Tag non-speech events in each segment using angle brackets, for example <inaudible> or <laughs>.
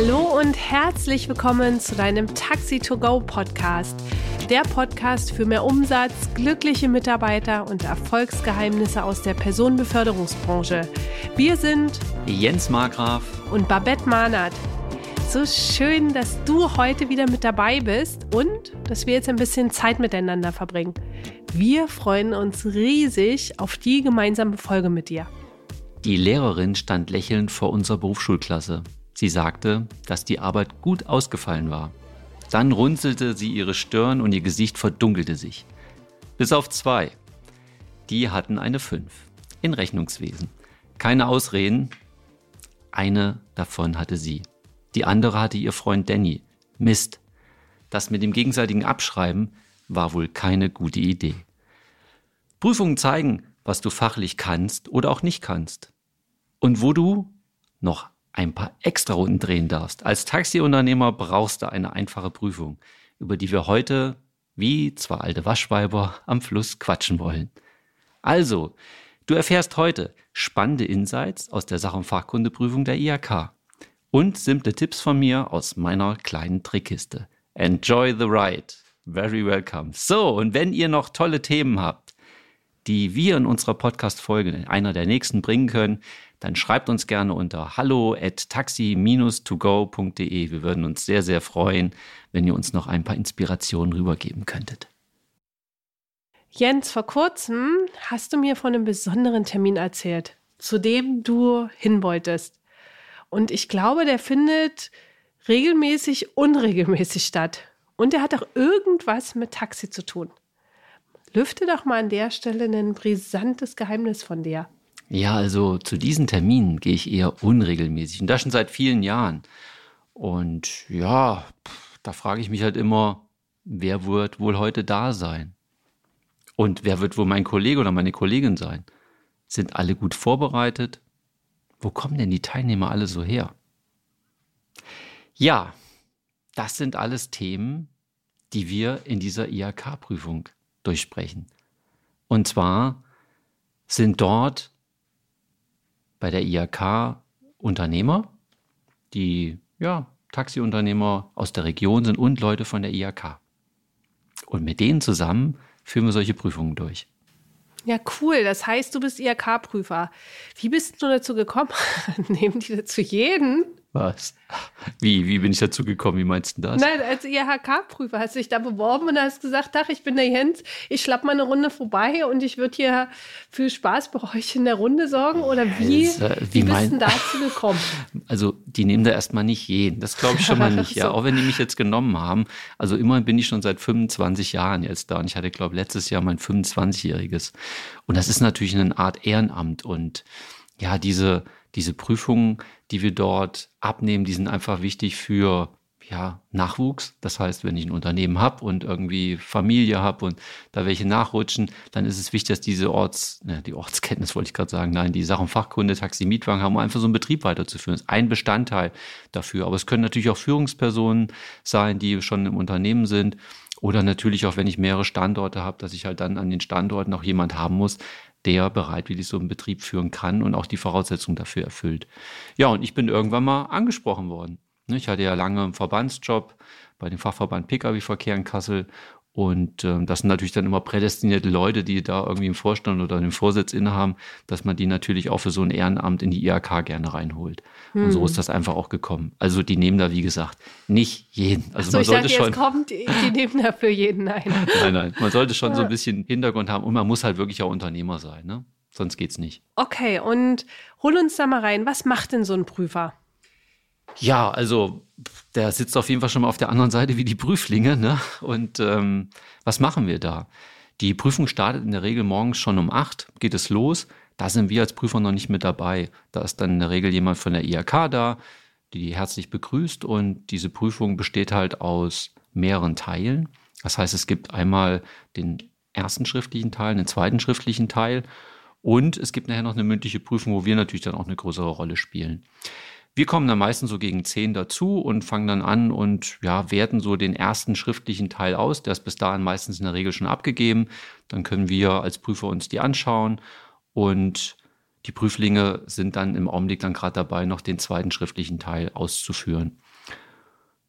Hallo und herzlich willkommen zu deinem Taxi to Go Podcast. Der Podcast für mehr Umsatz, glückliche Mitarbeiter und Erfolgsgeheimnisse aus der Personenbeförderungsbranche. Wir sind Jens Margraf und Babette Mahnert. So schön, dass du heute wieder mit dabei bist und dass wir jetzt ein bisschen Zeit miteinander verbringen. Wir freuen uns riesig auf die gemeinsame Folge mit dir. Die Lehrerin stand lächelnd vor unserer Berufsschulklasse. Sie sagte, dass die Arbeit gut ausgefallen war. Dann runzelte sie ihre Stirn und ihr Gesicht verdunkelte sich. Bis auf zwei. Die hatten eine Fünf. In Rechnungswesen. Keine Ausreden. Eine davon hatte sie. Die andere hatte ihr Freund Danny. Mist. Das mit dem gegenseitigen Abschreiben war wohl keine gute Idee. Prüfungen zeigen, was du fachlich kannst oder auch nicht kannst. Und wo du noch ein paar extra Runden drehen darfst. Als Taxiunternehmer brauchst du eine einfache Prüfung, über die wir heute, wie zwei alte Waschweiber, am Fluss quatschen wollen. Also, du erfährst heute spannende Insights aus der Sach- und Fachkundeprüfung der IHK und simple Tipps von mir aus meiner kleinen Trickkiste. Enjoy the ride. Very welcome. So, und wenn ihr noch tolle Themen habt, die wir in unserer Podcast-Folge in einer der nächsten bringen können, dann schreibt uns gerne unter hallo at taxi-togo.de. Wir würden uns sehr, sehr freuen, wenn ihr uns noch ein paar Inspirationen rübergeben könntet. Jens, vor kurzem hast du mir von einem besonderen Termin erzählt, zu dem du hin wolltest. Und ich glaube, der findet regelmäßig, unregelmäßig statt. Und der hat auch irgendwas mit Taxi zu tun. Lüfte doch mal an der Stelle ein brisantes Geheimnis von dir. Ja, also zu diesen Terminen gehe ich eher unregelmäßig und das schon seit vielen Jahren. Und ja, da frage ich mich halt immer, wer wird wohl heute da sein? Und wer wird wohl mein Kollege oder meine Kollegin sein? Sind alle gut vorbereitet? Wo kommen denn die Teilnehmer alle so her? Ja, das sind alles Themen, die wir in dieser IHK-Prüfung durchsprechen. Und zwar sind dort bei der IHK Unternehmer, die ja, Taxiunternehmer aus der Region sind und Leute von der IHK. Und mit denen zusammen führen wir solche Prüfungen durch. Ja, cool. Das heißt, du bist IHK-Prüfer. Wie bist du dazu gekommen? <laughs> Nehmen die dazu jeden? Was? Wie, wie bin ich dazu gekommen? Wie meinst du das? Nein, als IHK-Prüfer hast du dich da beworben und hast gesagt, ach, ich bin der Jens, ich schlapp mal eine Runde vorbei und ich würde hier für Spaß bei euch in der Runde sorgen? Oder wie, äh, wie, wie bist du dazu gekommen? <laughs> Also, die nehmen da erstmal nicht jeden. Das glaube ich schon mal nicht. <laughs> so. Ja, auch wenn die mich jetzt genommen haben. Also, immerhin bin ich schon seit 25 Jahren jetzt da und ich hatte, glaube ich, letztes Jahr mein 25-jähriges. Und das ist natürlich eine Art Ehrenamt und ja, diese, diese Prüfungen, die wir dort abnehmen, die sind einfach wichtig für ja, Nachwuchs. Das heißt, wenn ich ein Unternehmen habe und irgendwie Familie habe und da welche nachrutschen, dann ist es wichtig, dass diese Orts, ne, die Ortskenntnis wollte ich gerade sagen, nein, die Sachen Fachkunde, Taxi, Mietwagen haben, um einfach so einen Betrieb weiterzuführen. Das ist ein Bestandteil dafür. Aber es können natürlich auch Führungspersonen sein, die schon im Unternehmen sind. Oder natürlich auch, wenn ich mehrere Standorte habe, dass ich halt dann an den Standorten auch jemand haben muss, der bereitwillig so einen Betrieb führen kann und auch die Voraussetzungen dafür erfüllt. Ja, und ich bin irgendwann mal angesprochen worden. Ich hatte ja lange einen Verbandsjob bei dem Fachverband Pkw-Verkehr in Kassel und ähm, das sind natürlich dann immer prädestinierte Leute, die da irgendwie im Vorstand oder den Vorsitz innehaben, dass man die natürlich auch für so ein Ehrenamt in die IHK gerne reinholt. Hm. Und so hm. ist das einfach auch gekommen. Also die nehmen da, wie gesagt, nicht jeden. Also so, man sollte dachte, schon. Jetzt kommt, die, die nehmen da für jeden ein. <laughs> nein, nein. Man sollte schon so ein bisschen Hintergrund haben und man muss halt wirklich auch Unternehmer sein, ne? Sonst geht's nicht. Okay, und hol uns da mal rein. Was macht denn so ein Prüfer? Ja, also der sitzt auf jeden Fall schon mal auf der anderen Seite wie die Prüflinge. Ne? Und ähm, was machen wir da? Die Prüfung startet in der Regel morgens schon um acht, geht es los. Da sind wir als Prüfer noch nicht mit dabei. Da ist dann in der Regel jemand von der IHK da, die die herzlich begrüßt. Und diese Prüfung besteht halt aus mehreren Teilen. Das heißt, es gibt einmal den ersten schriftlichen Teil, einen zweiten schriftlichen Teil und es gibt nachher noch eine mündliche Prüfung, wo wir natürlich dann auch eine größere Rolle spielen. Wir kommen dann meistens so gegen zehn dazu und fangen dann an und ja, werten so den ersten schriftlichen Teil aus. Der ist bis dahin meistens in der Regel schon abgegeben. Dann können wir als Prüfer uns die anschauen und die Prüflinge sind dann im Augenblick dann gerade dabei, noch den zweiten schriftlichen Teil auszuführen.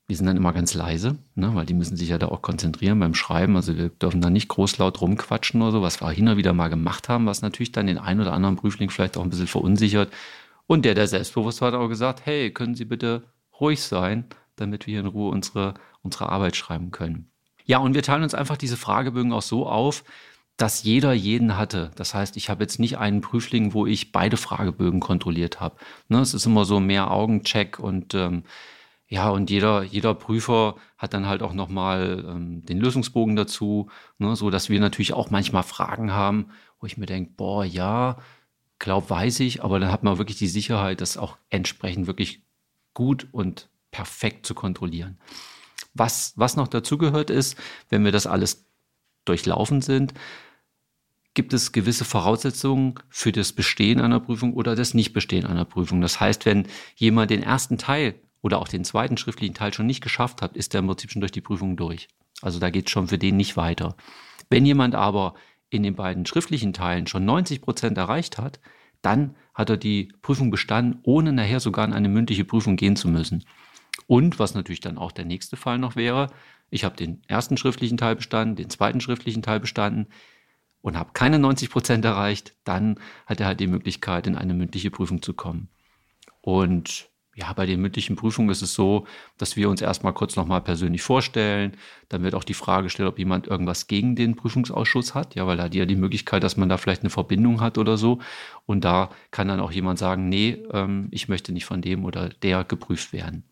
Wir sind dann immer ganz leise, ne, weil die müssen sich ja da auch konzentrieren beim Schreiben. Also wir dürfen da nicht großlaut rumquatschen oder so, was wir hin und wieder mal gemacht haben, was natürlich dann den einen oder anderen Prüfling vielleicht auch ein bisschen verunsichert. Und der, der selbstbewusst war, hat auch gesagt, hey, können Sie bitte ruhig sein, damit wir in Ruhe unsere, unsere Arbeit schreiben können. Ja, und wir teilen uns einfach diese Fragebögen auch so auf, dass jeder jeden hatte. Das heißt, ich habe jetzt nicht einen Prüfling, wo ich beide Fragebögen kontrolliert habe. Ne, es ist immer so mehr Augencheck und ähm, ja, und jeder, jeder Prüfer hat dann halt auch nochmal ähm, den Lösungsbogen dazu, ne, so dass wir natürlich auch manchmal Fragen haben, wo ich mir denke, boah, ja, glaub, weiß ich, aber dann hat man wirklich die Sicherheit, das auch entsprechend wirklich gut und perfekt zu kontrollieren. Was, was noch dazugehört ist, wenn wir das alles durchlaufen sind, gibt es gewisse Voraussetzungen für das Bestehen einer Prüfung oder das Nichtbestehen einer Prüfung. Das heißt, wenn jemand den ersten Teil oder auch den zweiten schriftlichen Teil schon nicht geschafft hat, ist er im Prinzip schon durch die Prüfung durch. Also da geht es schon für den nicht weiter. Wenn jemand aber in den beiden schriftlichen Teilen schon 90 Prozent erreicht hat, dann hat er die Prüfung bestanden, ohne nachher sogar in eine mündliche Prüfung gehen zu müssen. Und was natürlich dann auch der nächste Fall noch wäre, ich habe den ersten schriftlichen Teil bestanden, den zweiten schriftlichen Teil bestanden und habe keine 90 Prozent erreicht, dann hat er halt die Möglichkeit, in eine mündliche Prüfung zu kommen. Und ja, bei den mündlichen Prüfungen ist es so, dass wir uns erstmal kurz nochmal persönlich vorstellen. Dann wird auch die Frage gestellt, ob jemand irgendwas gegen den Prüfungsausschuss hat. Ja, weil da hat ja die Möglichkeit, dass man da vielleicht eine Verbindung hat oder so. Und da kann dann auch jemand sagen, nee, ähm, ich möchte nicht von dem oder der geprüft werden.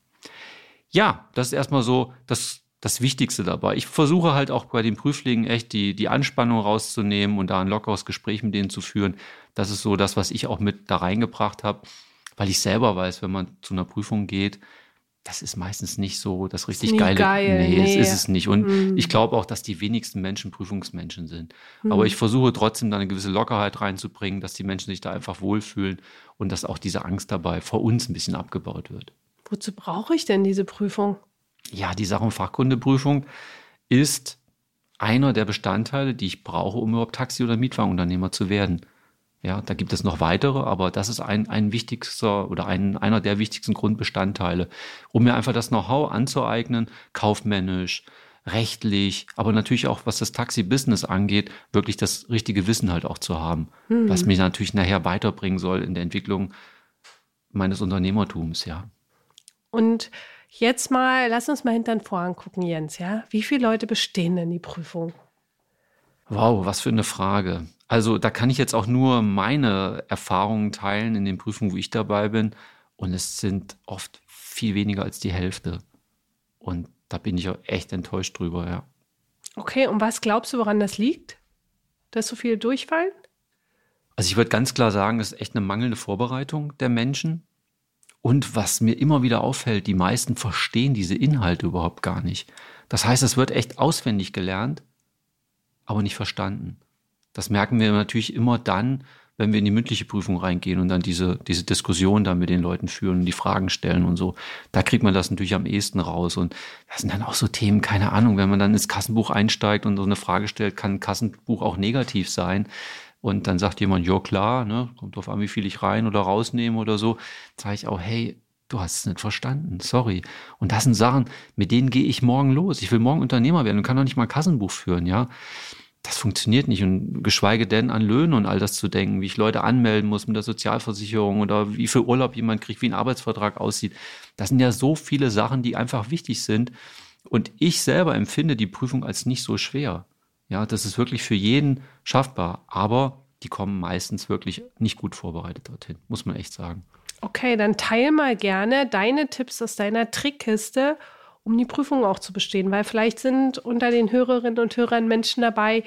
Ja, das ist erstmal so das, das Wichtigste dabei. Ich versuche halt auch bei den Prüflingen echt die, die Anspannung rauszunehmen und da ein lockeres Gespräch mit denen zu führen. Das ist so das, was ich auch mit da reingebracht habe weil ich selber weiß, wenn man zu einer Prüfung geht, das ist meistens nicht so das richtig geile. Geil. Nee, nee, das ist es nicht. Und mm. ich glaube auch, dass die wenigsten Menschen Prüfungsmenschen sind. Mm. Aber ich versuche trotzdem da eine gewisse Lockerheit reinzubringen, dass die Menschen sich da einfach wohlfühlen und dass auch diese Angst dabei vor uns ein bisschen abgebaut wird. Wozu brauche ich denn diese Prüfung? Ja, die Sach- und Fachkundeprüfung ist einer der Bestandteile, die ich brauche, um überhaupt Taxi- oder Mietwagenunternehmer zu werden. Ja, da gibt es noch weitere, aber das ist ein, ein wichtigster oder ein, einer der wichtigsten Grundbestandteile, um mir einfach das Know-how anzueignen, kaufmännisch, rechtlich, aber natürlich auch, was das Taxi-Business angeht, wirklich das richtige Wissen halt auch zu haben, mhm. was mich natürlich nachher weiterbringen soll in der Entwicklung meines Unternehmertums, ja. Und jetzt mal, lass uns mal hinter den Vorhang gucken, Jens, ja. Wie viele Leute bestehen denn die Prüfung? Wow, was für eine Frage. Also da kann ich jetzt auch nur meine Erfahrungen teilen in den Prüfungen, wo ich dabei bin. Und es sind oft viel weniger als die Hälfte. Und da bin ich auch echt enttäuscht drüber, ja. Okay, und was glaubst du, woran das liegt? Dass so viele durchfallen? Also ich würde ganz klar sagen, es ist echt eine mangelnde Vorbereitung der Menschen. Und was mir immer wieder auffällt, die meisten verstehen diese Inhalte überhaupt gar nicht. Das heißt, es wird echt auswendig gelernt, aber nicht verstanden. Das merken wir natürlich immer dann, wenn wir in die mündliche Prüfung reingehen und dann diese, diese Diskussion da mit den Leuten führen und die Fragen stellen und so. Da kriegt man das natürlich am ehesten raus. Und das sind dann auch so Themen, keine Ahnung, wenn man dann ins Kassenbuch einsteigt und so eine Frage stellt, kann ein Kassenbuch auch negativ sein? Und dann sagt jemand, ja klar, ne, kommt drauf an, wie viel ich rein oder rausnehme oder so. Sage ich auch, hey, du hast es nicht verstanden, sorry. Und das sind Sachen, mit denen gehe ich morgen los. Ich will morgen Unternehmer werden und kann doch nicht mal ein Kassenbuch führen, ja das funktioniert nicht. Und geschweige denn an Löhne und all das zu denken, wie ich Leute anmelden muss mit der Sozialversicherung oder wie viel Urlaub jemand kriegt, wie ein Arbeitsvertrag aussieht. Das sind ja so viele Sachen, die einfach wichtig sind. Und ich selber empfinde die Prüfung als nicht so schwer. Ja, das ist wirklich für jeden schaffbar. Aber die kommen meistens wirklich nicht gut vorbereitet dorthin, muss man echt sagen. Okay, dann teil mal gerne deine Tipps aus deiner Trickkiste um die Prüfung auch zu bestehen, weil vielleicht sind unter den Hörerinnen und Hörern Menschen dabei,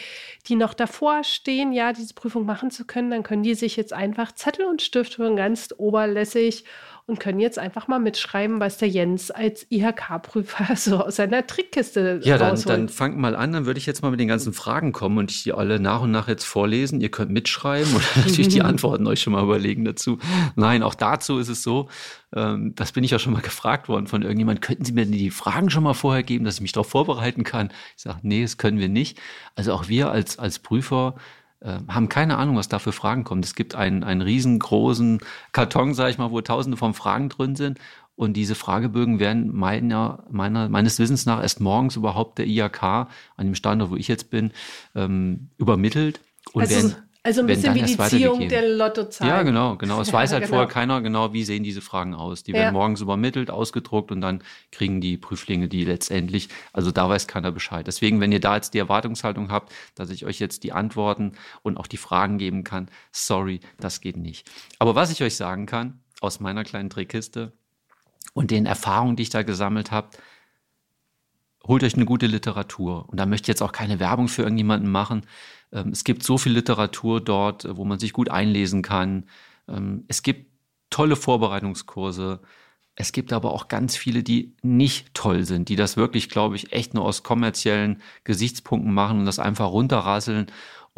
die noch davor stehen, ja, diese Prüfung machen zu können, dann können die sich jetzt einfach Zettel und Stift holen, ganz oberlässig und können jetzt einfach mal mitschreiben, was der Jens als IHK-Prüfer <laughs> so aus seiner Trickkiste Ja, dann, dann fangt mal an, dann würde ich jetzt mal mit den ganzen Fragen kommen und ich die alle nach und nach jetzt vorlesen. Ihr könnt mitschreiben und <laughs> natürlich die Antworten euch schon mal überlegen dazu. Nein, auch dazu ist es so, ähm, das bin ich ja schon mal gefragt worden von irgendjemand, könnten Sie mir die Fragen schon mal vorher geben, dass ich mich darauf vorbereiten kann? Ich sage, nee, das können wir nicht. Also auch wir als, als Prüfer haben keine Ahnung, was da für Fragen kommen. Es gibt einen, einen riesengroßen Karton, sage ich mal, wo tausende von Fragen drin sind. Und diese Fragebögen werden meiner, meiner, meines Wissens nach erst morgens überhaupt der IAK an dem Standort, wo ich jetzt bin, ähm, übermittelt. Und also, werden, also ein bisschen wie die Ziehung der Lottozahlen. Ja, genau, genau. Es weiß <laughs> halt genau. vorher keiner genau, wie sehen diese Fragen aus. Die werden ja. morgens übermittelt, ausgedruckt und dann kriegen die Prüflinge die letztendlich. Also da weiß keiner Bescheid. Deswegen, wenn ihr da jetzt die Erwartungshaltung habt, dass ich euch jetzt die Antworten und auch die Fragen geben kann, sorry, das geht nicht. Aber was ich euch sagen kann, aus meiner kleinen Trickkiste und den Erfahrungen, die ich da gesammelt habe, holt euch eine gute Literatur. Und da möchte ich jetzt auch keine Werbung für irgendjemanden machen. Ähm, es gibt so viel Literatur dort, wo man sich gut einlesen kann. Ähm, es gibt tolle Vorbereitungskurse. Es gibt aber auch ganz viele, die nicht toll sind, die das wirklich, glaube ich, echt nur aus kommerziellen Gesichtspunkten machen und das einfach runterrasseln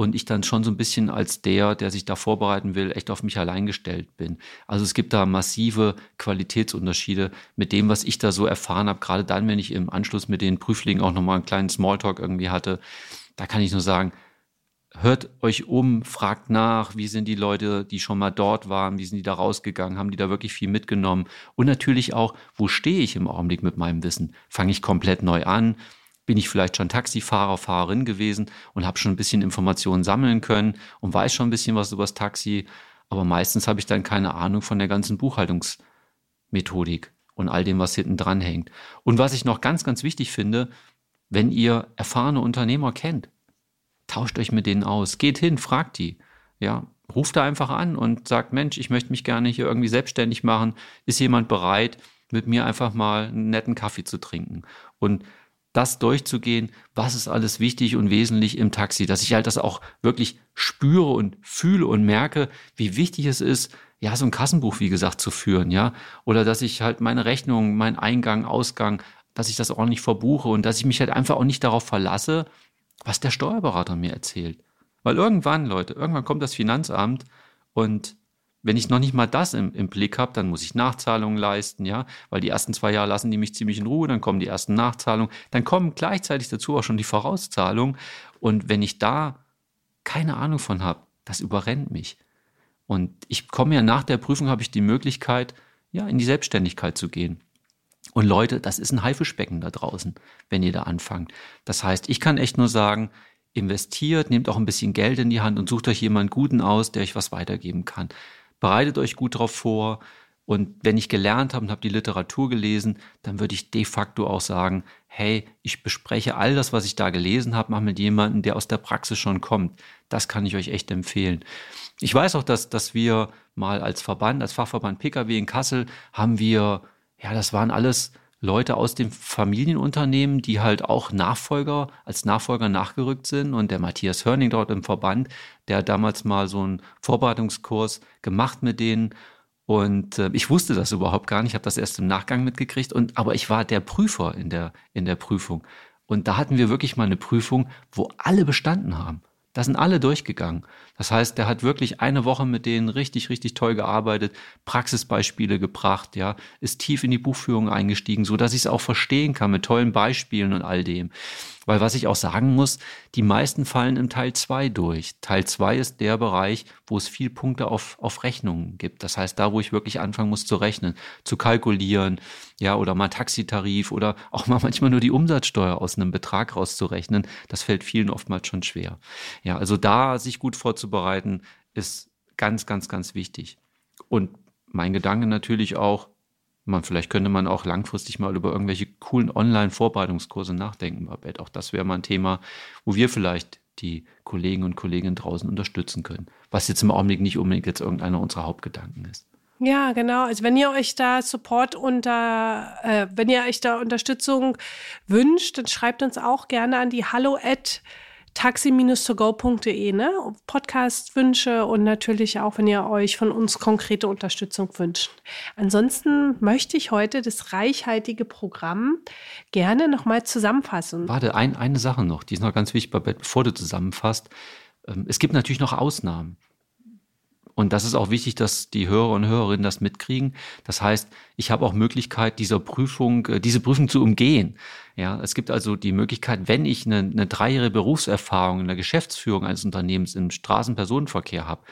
und ich dann schon so ein bisschen als der, der sich da vorbereiten will, echt auf mich allein gestellt bin. Also es gibt da massive Qualitätsunterschiede mit dem, was ich da so erfahren habe, gerade dann, wenn ich im Anschluss mit den Prüflingen auch nochmal einen kleinen Smalltalk irgendwie hatte. Da kann ich nur sagen, hört euch um, fragt nach, wie sind die Leute, die schon mal dort waren, wie sind die da rausgegangen, haben die da wirklich viel mitgenommen und natürlich auch, wo stehe ich im Augenblick mit meinem Wissen? Fange ich komplett neu an? Bin ich vielleicht schon Taxifahrer, Fahrerin gewesen und habe schon ein bisschen Informationen sammeln können und weiß schon ein bisschen was über das Taxi, aber meistens habe ich dann keine Ahnung von der ganzen Buchhaltungsmethodik und all dem, was hinten dran hängt. Und was ich noch ganz, ganz wichtig finde, wenn ihr erfahrene Unternehmer kennt, tauscht euch mit denen aus. Geht hin, fragt die. Ja, ruft da einfach an und sagt, Mensch, ich möchte mich gerne hier irgendwie selbstständig machen. Ist jemand bereit, mit mir einfach mal einen netten Kaffee zu trinken? Und das durchzugehen, was ist alles wichtig und wesentlich im Taxi, dass ich halt das auch wirklich spüre und fühle und merke, wie wichtig es ist, ja, so ein Kassenbuch, wie gesagt, zu führen, ja, oder dass ich halt meine Rechnung, meinen Eingang, Ausgang, dass ich das ordentlich verbuche und dass ich mich halt einfach auch nicht darauf verlasse, was der Steuerberater mir erzählt. Weil irgendwann, Leute, irgendwann kommt das Finanzamt und wenn ich noch nicht mal das im, im Blick habe, dann muss ich Nachzahlungen leisten, ja, weil die ersten zwei Jahre lassen die mich ziemlich in Ruhe, dann kommen die ersten Nachzahlungen, dann kommen gleichzeitig dazu auch schon die Vorauszahlungen. Und wenn ich da keine Ahnung von habe, das überrennt mich. Und ich komme ja nach der Prüfung, habe ich die Möglichkeit, ja, in die Selbstständigkeit zu gehen. Und Leute, das ist ein Haifischbecken da draußen, wenn ihr da anfangt. Das heißt, ich kann echt nur sagen, investiert, nehmt auch ein bisschen Geld in die Hand und sucht euch jemanden Guten aus, der euch was weitergeben kann. Bereitet euch gut darauf vor. Und wenn ich gelernt habe und habe die Literatur gelesen, dann würde ich de facto auch sagen, hey, ich bespreche all das, was ich da gelesen habe, mache mit jemandem, der aus der Praxis schon kommt. Das kann ich euch echt empfehlen. Ich weiß auch, dass, dass wir mal als Verband, als Fachverband PKW in Kassel, haben wir ja, das waren alles Leute aus dem Familienunternehmen, die halt auch Nachfolger, als Nachfolger nachgerückt sind. Und der Matthias Hörning dort im Verband, der hat damals mal so einen Vorbereitungskurs gemacht mit denen. Und äh, ich wusste das überhaupt gar nicht, ich habe das erst im Nachgang mitgekriegt. Und, aber ich war der Prüfer in der, in der Prüfung. Und da hatten wir wirklich mal eine Prüfung, wo alle bestanden haben. Da sind alle durchgegangen. Das heißt, der hat wirklich eine Woche mit denen richtig, richtig toll gearbeitet, Praxisbeispiele gebracht, ja, ist tief in die Buchführung eingestiegen, so dass ich es auch verstehen kann mit tollen Beispielen und all dem. Weil was ich auch sagen muss, die meisten fallen im Teil 2 durch. Teil 2 ist der Bereich, wo es viel Punkte auf, auf Rechnungen gibt. Das heißt, da, wo ich wirklich anfangen muss zu rechnen, zu kalkulieren, ja, oder mal Taxitarif oder auch mal manchmal nur die Umsatzsteuer aus einem Betrag rauszurechnen, das fällt vielen oftmals schon schwer. Ja, also da sich gut vorzubereiten, ist ganz, ganz, ganz wichtig. Und mein Gedanke natürlich auch, man, vielleicht könnte man auch langfristig mal über irgendwelche coolen Online-Vorbereitungskurse nachdenken, Babette. Auch das wäre mal ein Thema, wo wir vielleicht die Kollegen und Kolleginnen draußen unterstützen können. Was jetzt im Augenblick nicht unbedingt jetzt irgendeiner unserer Hauptgedanken ist. Ja, genau. Also wenn ihr euch da Support unter, äh, wenn ihr euch da Unterstützung wünscht, dann schreibt uns auch gerne an die hallo at taxi-togo.de, ne? Podcast-Wünsche und natürlich auch, wenn ihr euch von uns konkrete Unterstützung wünscht. Ansonsten möchte ich heute das reichhaltige Programm gerne nochmal zusammenfassen. Warte, ein, eine Sache noch, die ist noch ganz wichtig, bevor du zusammenfasst. Ähm, es gibt natürlich noch Ausnahmen. Und das ist auch wichtig, dass die Hörer und Hörerinnen das mitkriegen. Das heißt, ich habe auch Möglichkeit, dieser Prüfung, äh, diese Prüfung zu umgehen. Ja, es gibt also die Möglichkeit, wenn ich eine, eine dreijährige Berufserfahrung in der Geschäftsführung eines Unternehmens im Straßenpersonenverkehr habe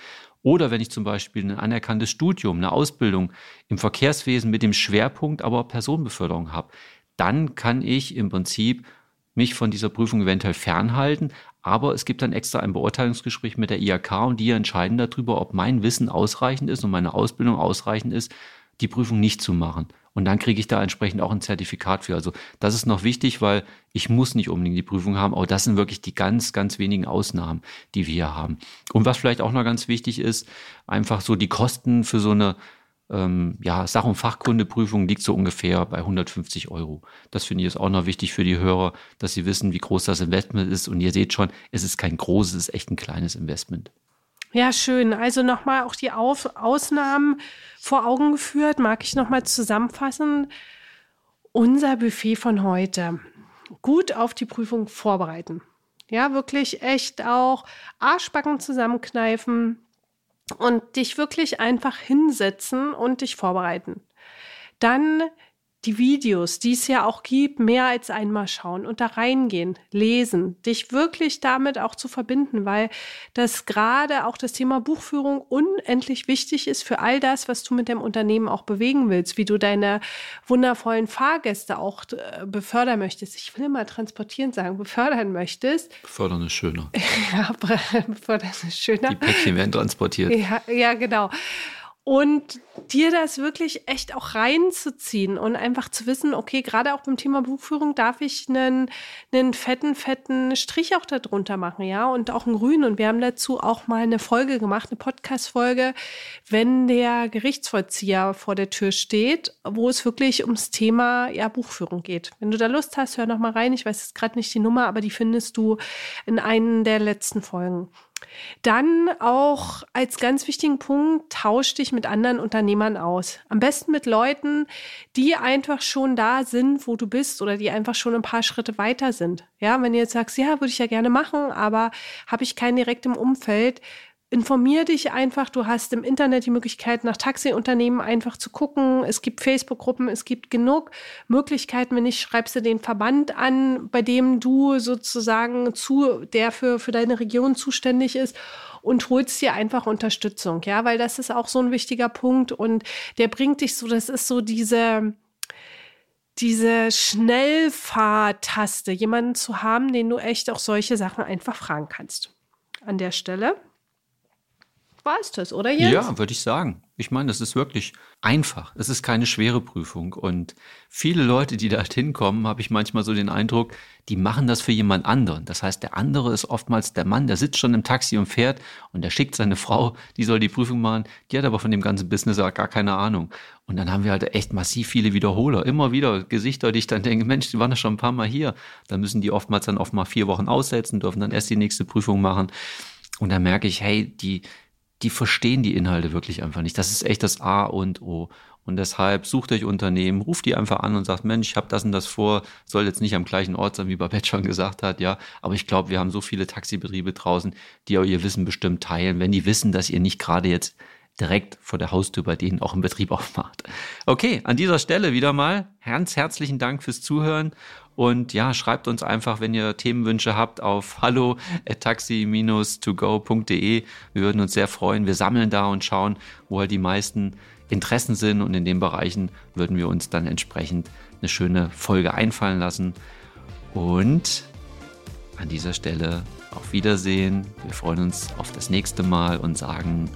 oder wenn ich zum Beispiel ein anerkanntes Studium, eine Ausbildung im Verkehrswesen mit dem Schwerpunkt aber Personenbeförderung habe, dann kann ich im Prinzip mich von dieser Prüfung eventuell fernhalten. Aber es gibt dann extra ein Beurteilungsgespräch mit der IHK und die entscheiden darüber, ob mein Wissen ausreichend ist und meine Ausbildung ausreichend ist, die Prüfung nicht zu machen. Und dann kriege ich da entsprechend auch ein Zertifikat für. Also das ist noch wichtig, weil ich muss nicht unbedingt die Prüfung haben, aber das sind wirklich die ganz, ganz wenigen Ausnahmen, die wir hier haben. Und was vielleicht auch noch ganz wichtig ist, einfach so die Kosten für so eine ähm, ja, Sach- und Fachkundeprüfung liegt so ungefähr bei 150 Euro. Das finde ich ist auch noch wichtig für die Hörer, dass sie wissen, wie groß das Investment ist. Und ihr seht schon, es ist kein großes, es ist echt ein kleines Investment. Ja, schön. Also nochmal auch die Auf Ausnahmen vor Augen geführt. Mag ich nochmal zusammenfassen. Unser Buffet von heute. Gut auf die Prüfung vorbereiten. Ja, wirklich echt auch Arschbacken zusammenkneifen und dich wirklich einfach hinsetzen und dich vorbereiten. Dann die Videos, die es ja auch gibt, mehr als einmal schauen und da reingehen, lesen, dich wirklich damit auch zu verbinden, weil das gerade auch das Thema Buchführung unendlich wichtig ist für all das, was du mit dem Unternehmen auch bewegen willst, wie du deine wundervollen Fahrgäste auch äh, befördern möchtest. Ich will immer transportieren sagen, befördern möchtest. Befördern ist schöner. <laughs> ja, befördern ist schöner. Die Päckchen werden transportiert. Ja, ja genau und dir das wirklich echt auch reinzuziehen und einfach zu wissen, okay, gerade auch beim Thema Buchführung darf ich einen, einen fetten, fetten Strich auch darunter machen, ja, und auch einen grünen. Und wir haben dazu auch mal eine Folge gemacht, eine Podcast-Folge, wenn der Gerichtsvollzieher vor der Tür steht, wo es wirklich ums Thema ja, Buchführung geht. Wenn du da Lust hast, hör noch mal rein. Ich weiß jetzt gerade nicht die Nummer, aber die findest du in einen der letzten Folgen. Dann auch als ganz wichtigen Punkt, tausch dich mit anderen Unternehmern aus. Am besten mit Leuten, die einfach schon da sind, wo du bist oder die einfach schon ein paar Schritte weiter sind. Ja, wenn du jetzt sagst, ja, würde ich ja gerne machen, aber habe ich keinen direkt im Umfeld, informier dich einfach. Du hast im Internet die Möglichkeit, nach Taxiunternehmen einfach zu gucken. Es gibt Facebook-Gruppen, es gibt genug Möglichkeiten. Wenn nicht, schreibst du den Verband an, bei dem du sozusagen zu, der für, für deine Region zuständig ist und holst dir einfach Unterstützung. Ja, weil das ist auch so ein wichtiger Punkt und der bringt dich so, das ist so diese, diese Schnellfahrtaste, jemanden zu haben, den du echt auch solche Sachen einfach fragen kannst. An der Stelle war es das, oder Jens? Ja, würde ich sagen. Ich meine, das ist wirklich einfach. Es ist keine schwere Prüfung. Und viele Leute, die da hinkommen, habe ich manchmal so den Eindruck, die machen das für jemand anderen. Das heißt, der andere ist oftmals der Mann, der sitzt schon im Taxi und fährt und der schickt seine <laughs> Frau, die soll die Prüfung machen. Die hat aber von dem ganzen Business auch gar keine Ahnung. Und dann haben wir halt echt massiv viele Wiederholer. Immer wieder Gesichter, die ich dann denke, Mensch, die waren ja schon ein paar Mal hier. Dann müssen die oftmals dann oft mal vier Wochen aussetzen, dürfen dann erst die nächste Prüfung machen. Und dann merke ich, hey, die, die verstehen die Inhalte wirklich einfach nicht. Das ist echt das A und O. Und deshalb sucht euch Unternehmen, ruft die einfach an und sagt, Mensch, ich habe das und das vor, soll jetzt nicht am gleichen Ort sein, wie Babette schon gesagt hat, ja. Aber ich glaube, wir haben so viele Taxibetriebe draußen, die auch ihr Wissen bestimmt teilen, wenn die wissen, dass ihr nicht gerade jetzt direkt vor der Haustür bei denen auch im Betrieb aufmacht. Okay, an dieser Stelle wieder mal ganz herzlichen Dank fürs Zuhören und ja, schreibt uns einfach, wenn ihr Themenwünsche habt, auf hallo@taxi-togo.de. Wir würden uns sehr freuen. Wir sammeln da und schauen, wo halt die meisten Interessen sind und in den Bereichen würden wir uns dann entsprechend eine schöne Folge einfallen lassen. Und an dieser Stelle auf Wiedersehen. Wir freuen uns auf das nächste Mal und sagen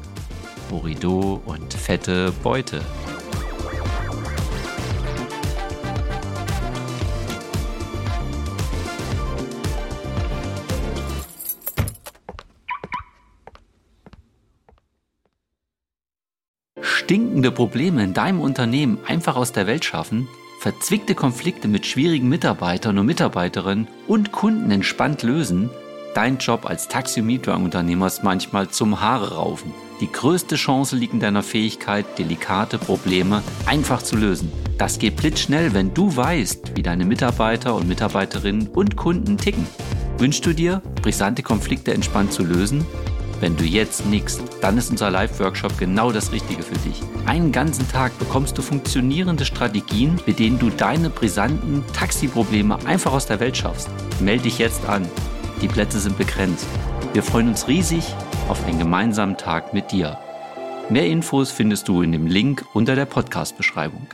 Borido und fette Beute. stinkende Probleme in deinem Unternehmen einfach aus der Welt schaffen, verzwickte Konflikte mit schwierigen Mitarbeitern und Mitarbeiterinnen und Kunden entspannt lösen, dein Job als Taxi- und Mietwagenunternehmer ist manchmal zum Haare raufen. Die größte Chance liegt in deiner Fähigkeit, delikate Probleme einfach zu lösen. Das geht blitzschnell, wenn du weißt, wie deine Mitarbeiter und Mitarbeiterinnen und Kunden ticken. Wünschst du dir, brisante Konflikte entspannt zu lösen? Wenn du jetzt nickst, dann ist unser Live-Workshop genau das Richtige für dich. Einen ganzen Tag bekommst du funktionierende Strategien, mit denen du deine brisanten Taxiprobleme einfach aus der Welt schaffst. Melde dich jetzt an. Die Plätze sind begrenzt. Wir freuen uns riesig auf einen gemeinsamen Tag mit dir. Mehr Infos findest du in dem Link unter der Podcast-Beschreibung.